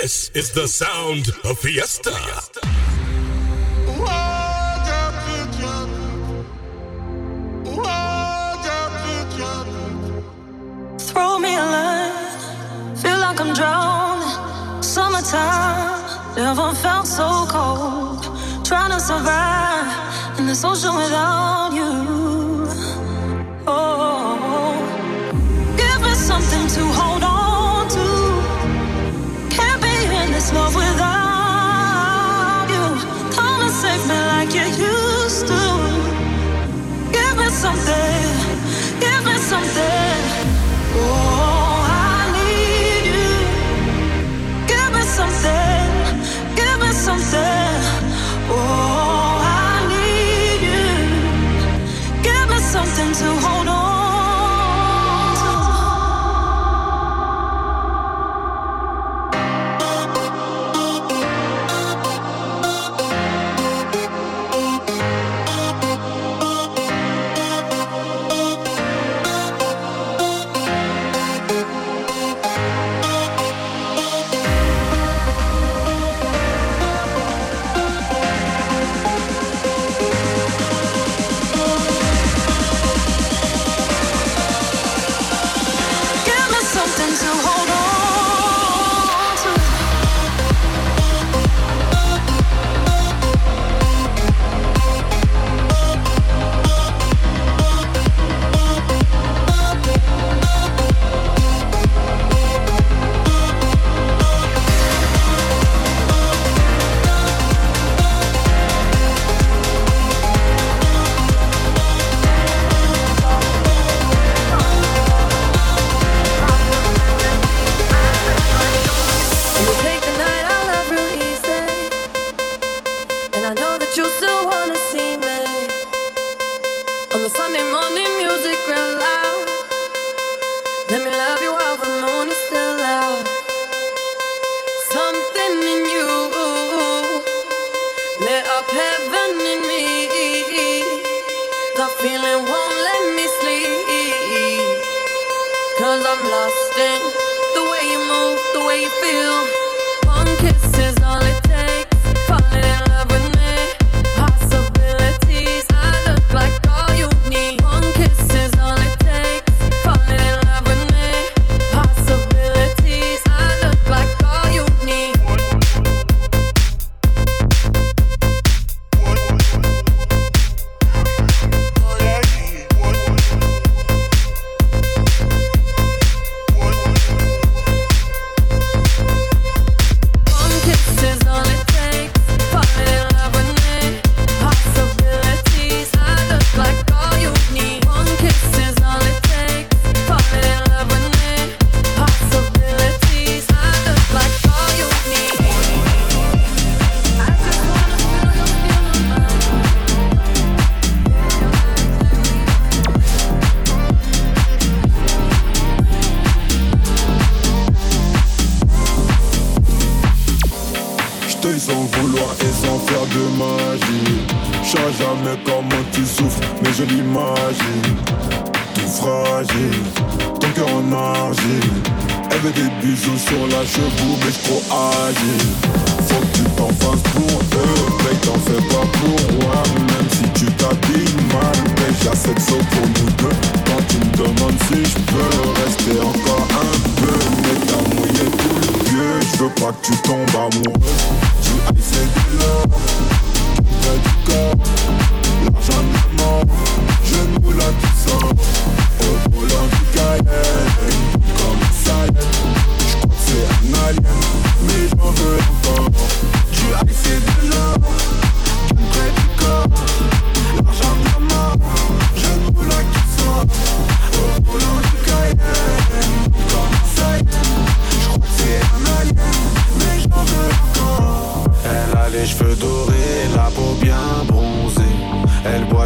This is the sound of Fiesta. Throw me a line, feel like I'm drowning. Summertime, never felt so cold. Trying to survive in this ocean without you. Oh, give me something to hold.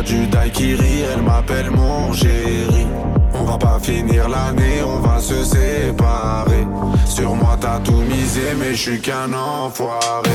du daiquiri, elle m'appelle mon chéri. On va pas finir l'année, on va se séparer. Sur moi t'as tout misé, mais je suis qu'un enfoiré.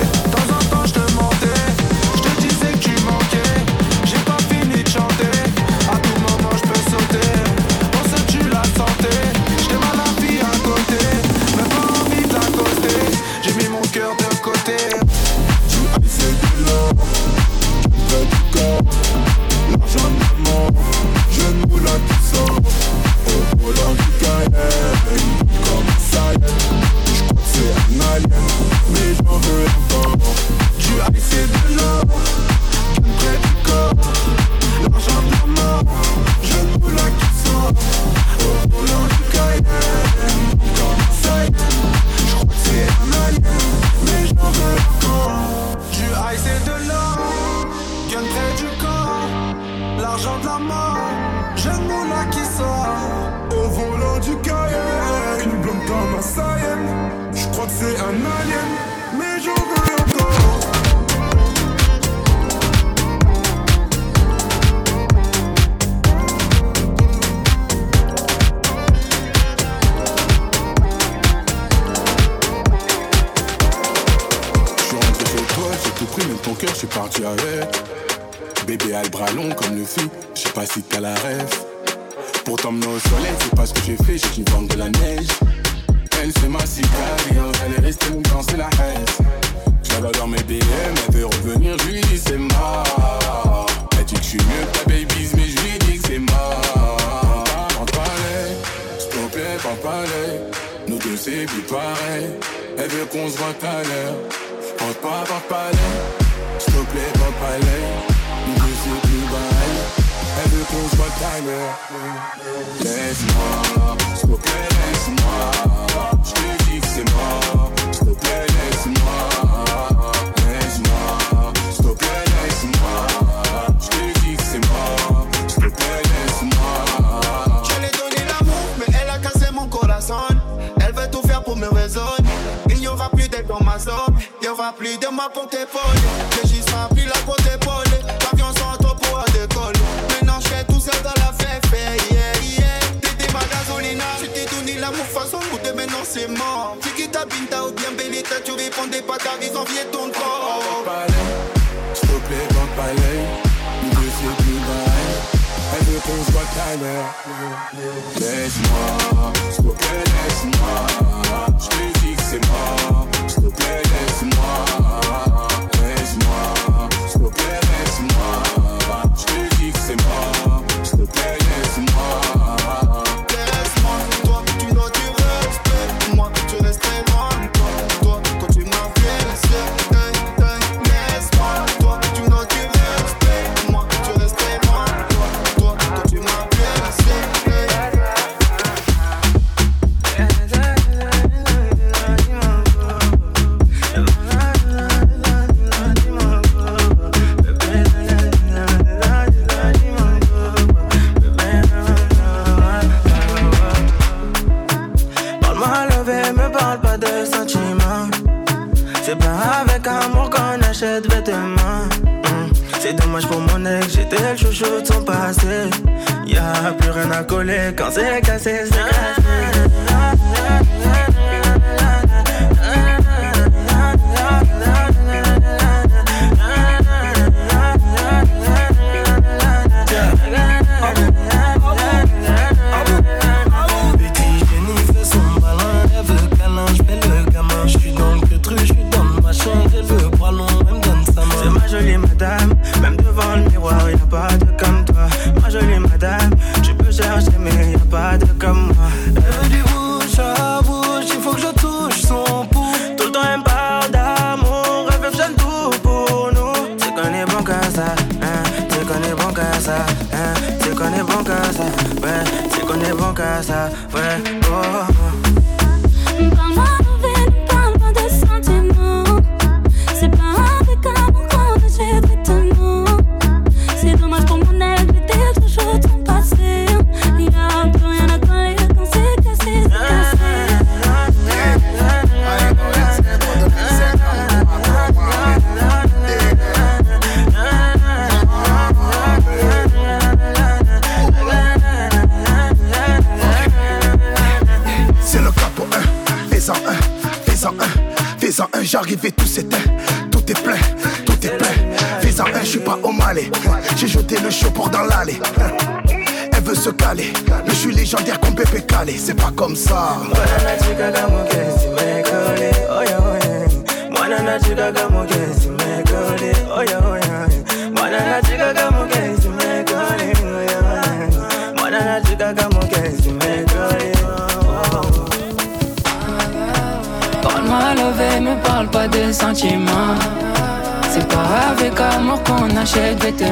achète.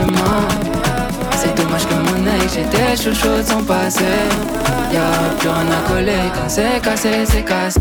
C'est dommage que mon ex, j'étais chouchou de son passé. Y'a plus rien à coller, quand c'est cassé, c'est cassé.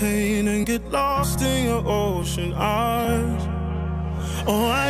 pain and get lost in your ocean eyes. Oh, I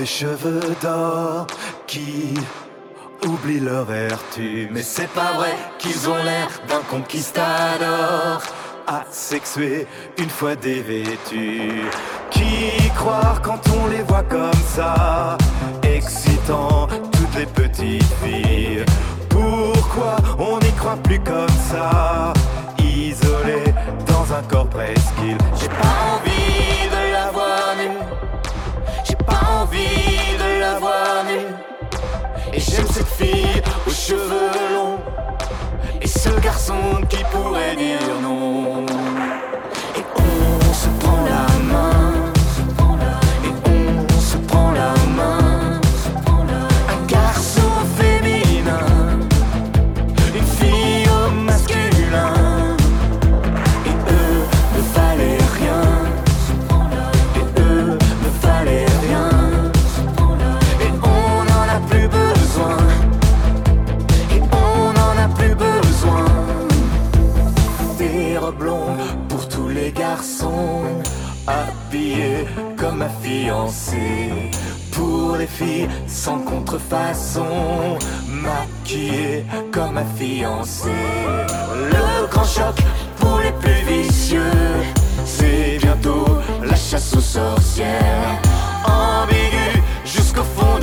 des cheveux d'or qui oublient leur vertu. Mais c'est pas vrai qu'ils ont l'air d'un conquistador asexué une fois dévêtu. Qui croire quand on les voit comme ça, excitant toutes les petites filles? Pourquoi on n'y croit plus comme ça, isolé dans un corps presqu'île J'ai pas cette fille aux cheveux longs. Et ce garçon qui pourrait dire non. Fiancée. Pour les filles sans contrefaçon, maquillée comme ma fiancée. Le grand choc pour les plus vicieux, c'est bientôt la chasse aux sorcières. Ambigu jusqu'au fond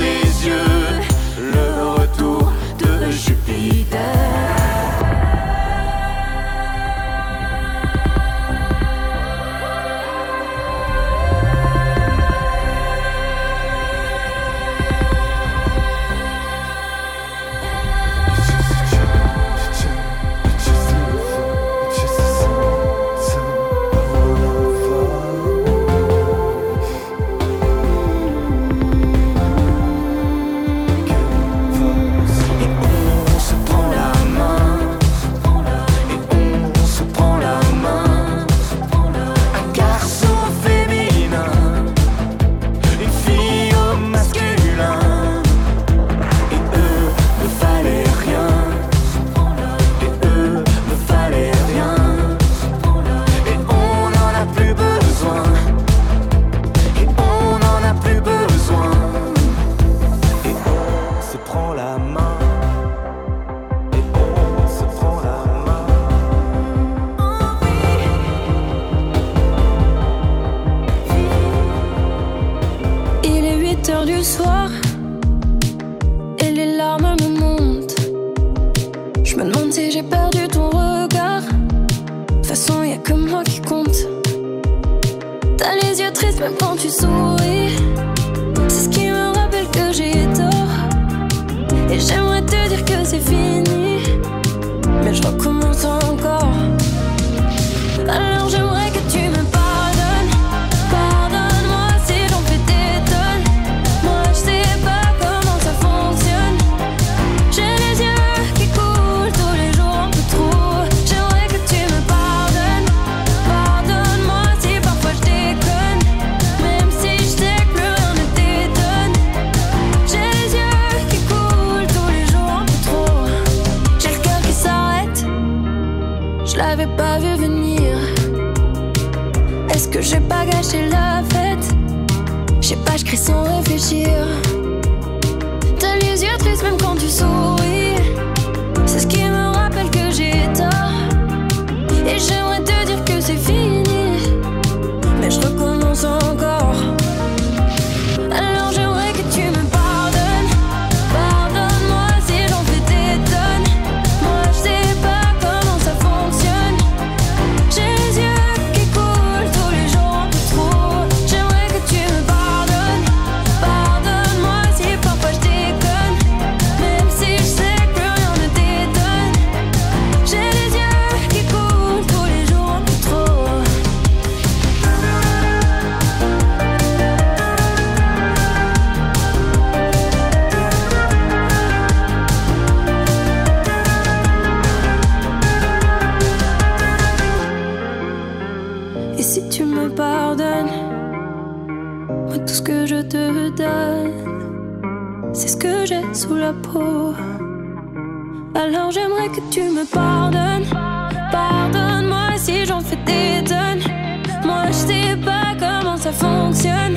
sourire. T'as les même quand tu souris. C'est ce qui me rappelle que j'ai tort. Et j'aimerais te dire que Alors j'aimerais que tu me pardonnes. Pardonne-moi si j'en fais des tonnes. Moi je sais pas comment ça fonctionne.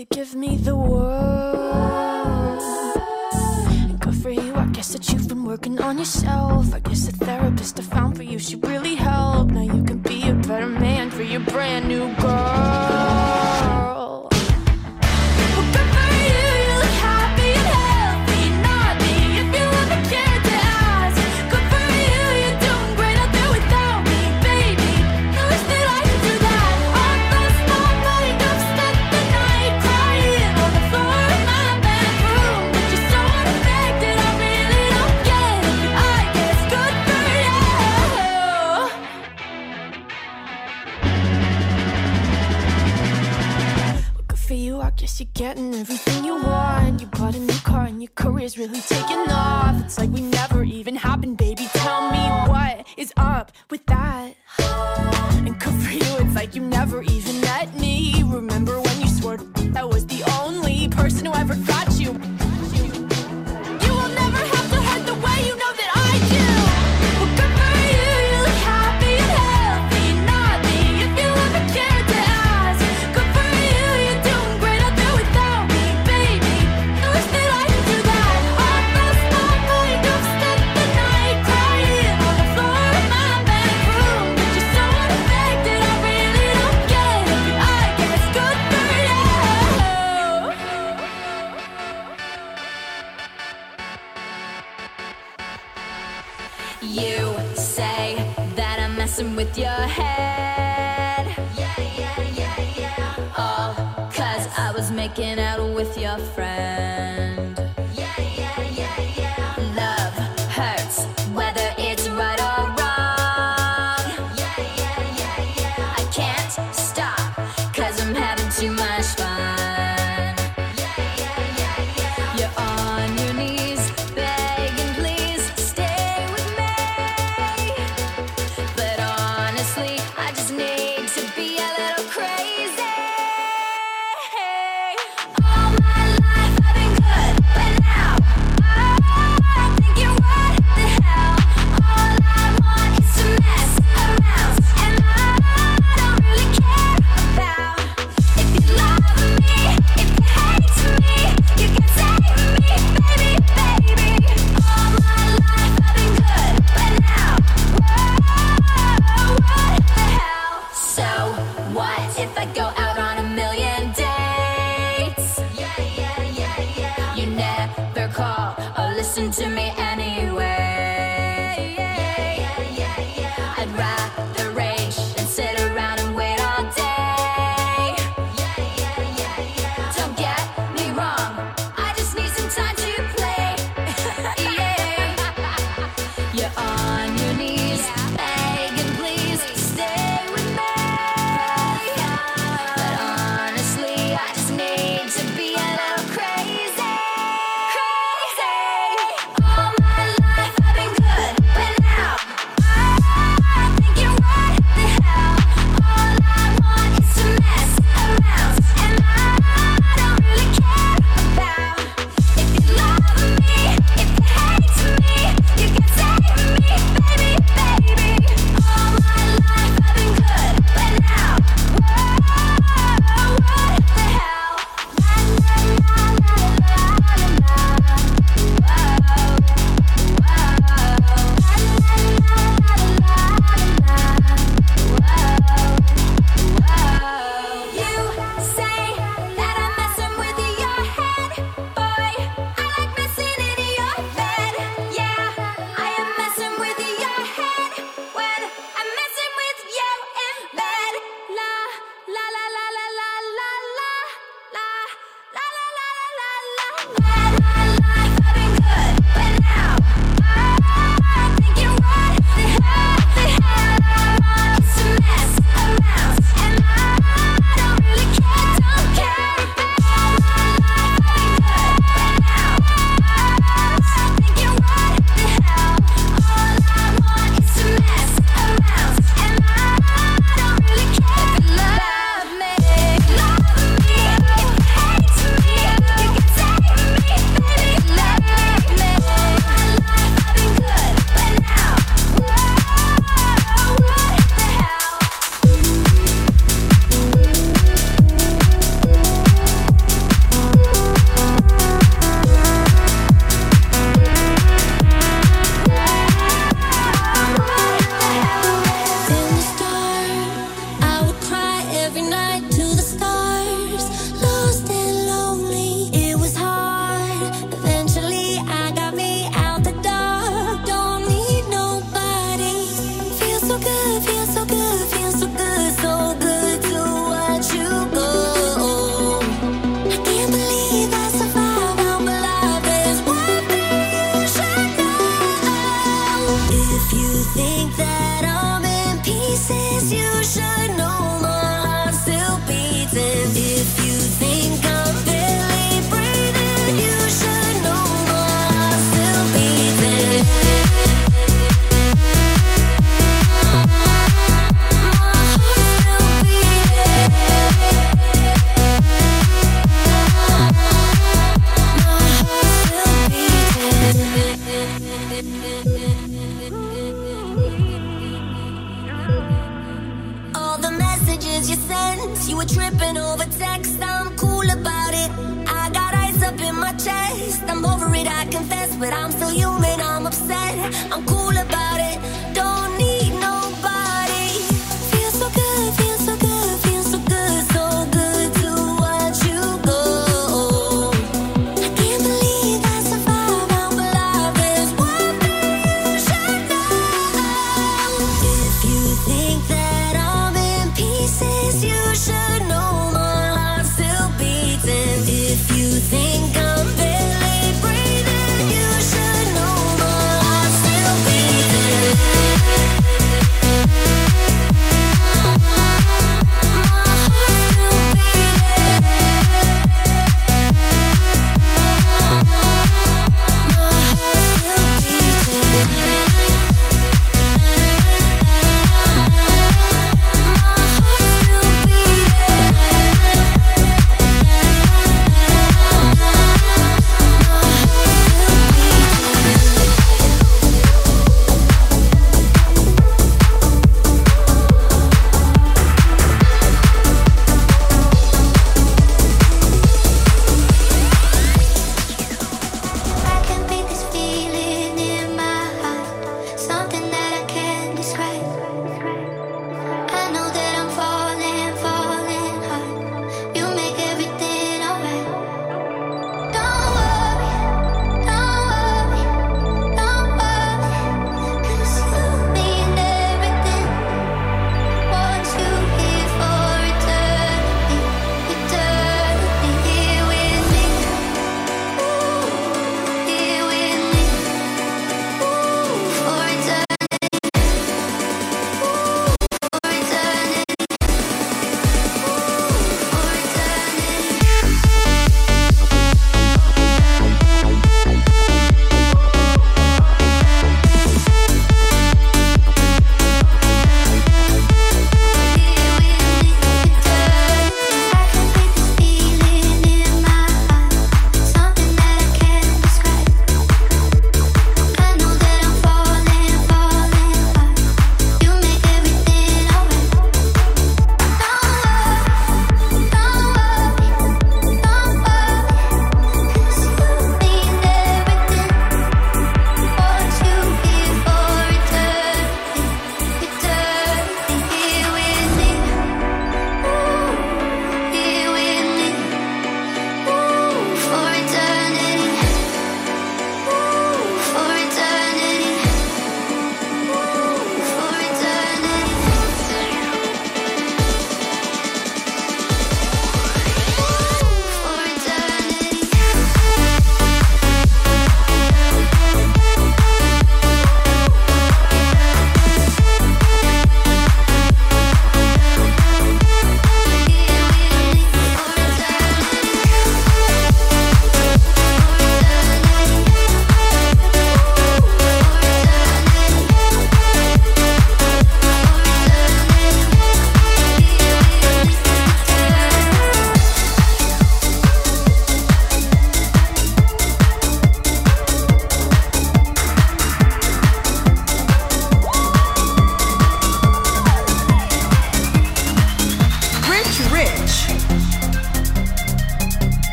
You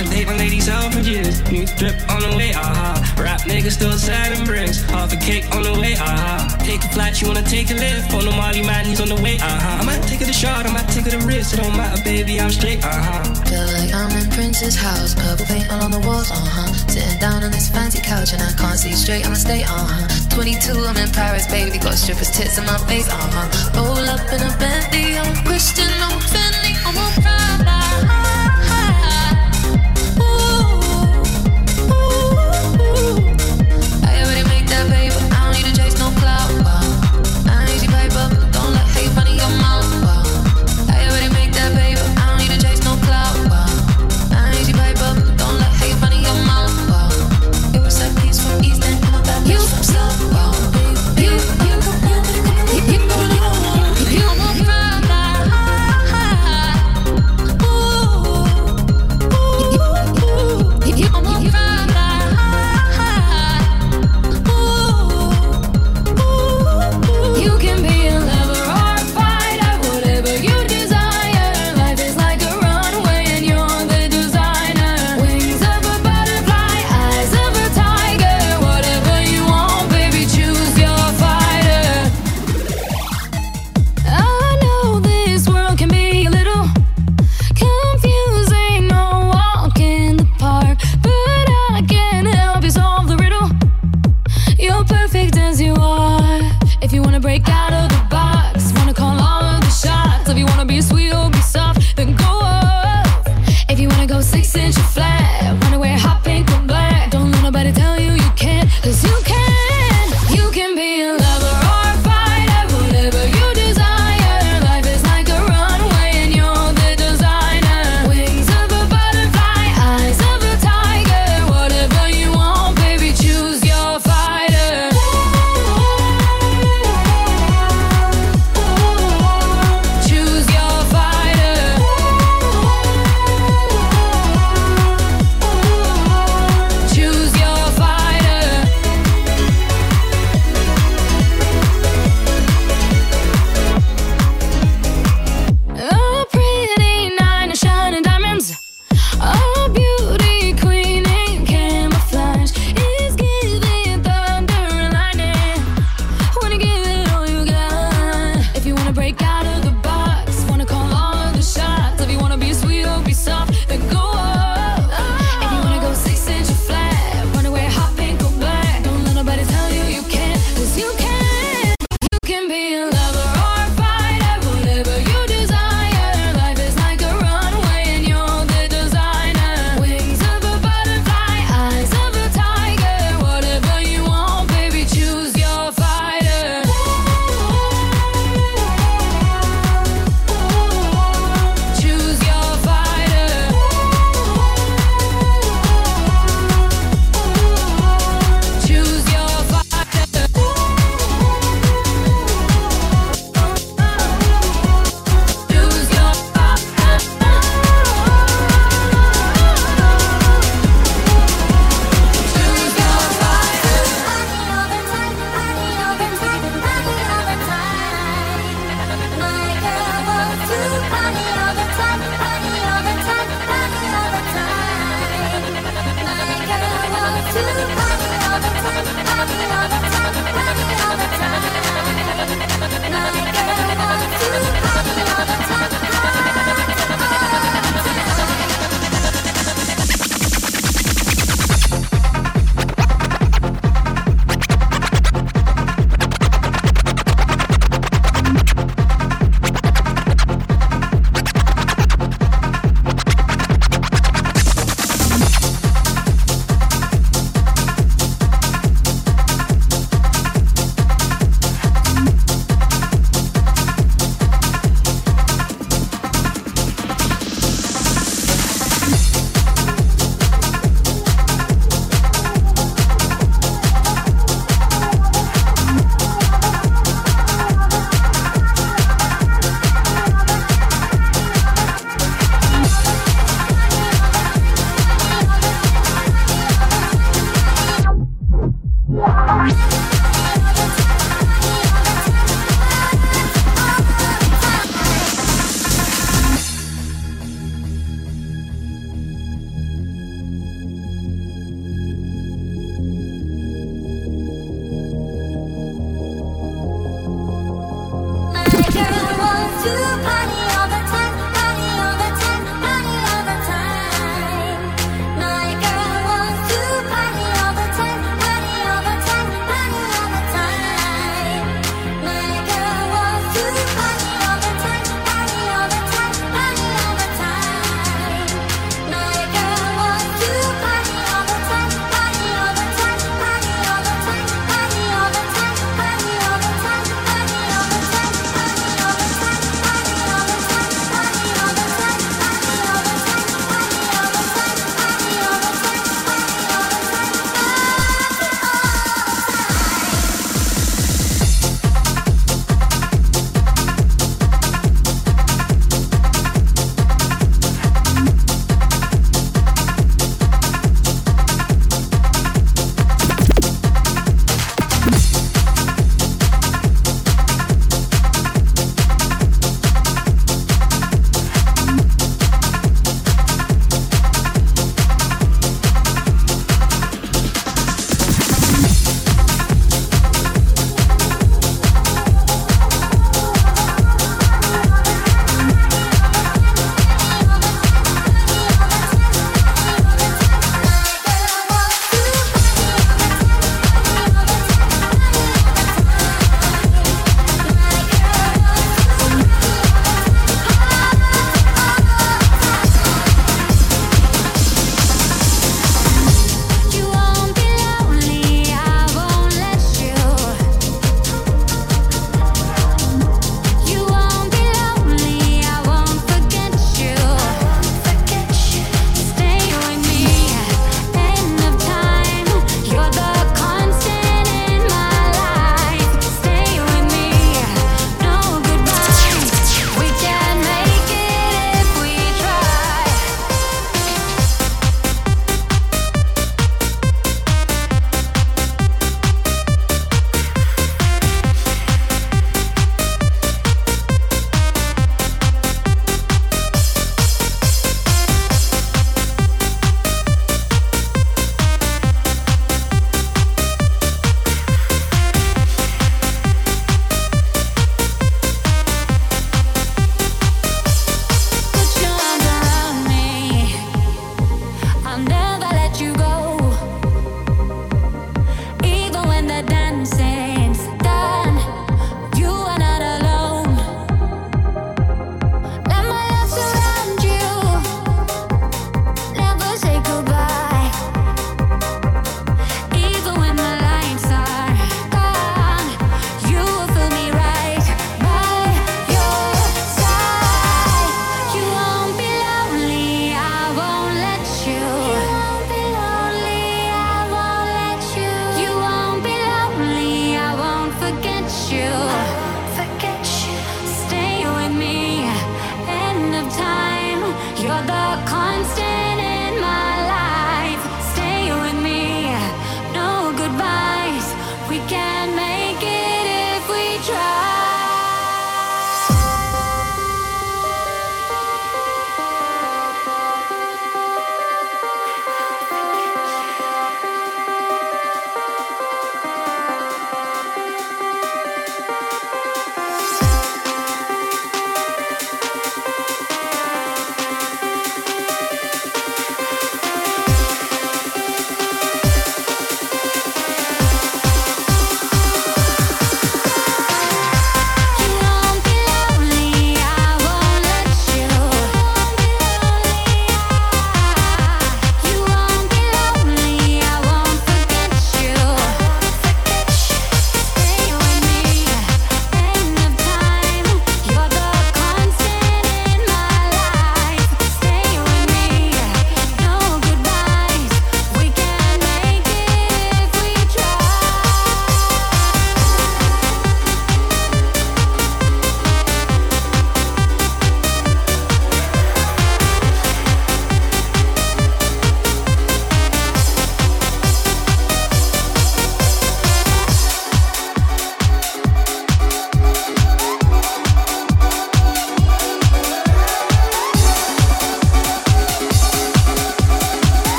I date my ladies out. New drip on the way, ah Uh-huh. Rap niggas still selling bricks. Half a cake on the way, ah Uh-huh. Take a flight, you wanna take a lift. On the Molly man, he's on the way, uh-huh. I might take it a shot, I might take it a risk. It don't matter, baby, I'm straight, uh-huh. Feel like I'm in Prince's house. Purple paint all on the walls, uh-huh. Sitting down on this fancy couch and I can't see straight, I'ma stay, uh-huh. 22, I'm in Paris, baby. Got strippers' tits in my face, uh-huh. Roll up in a Bentley, I'm Christian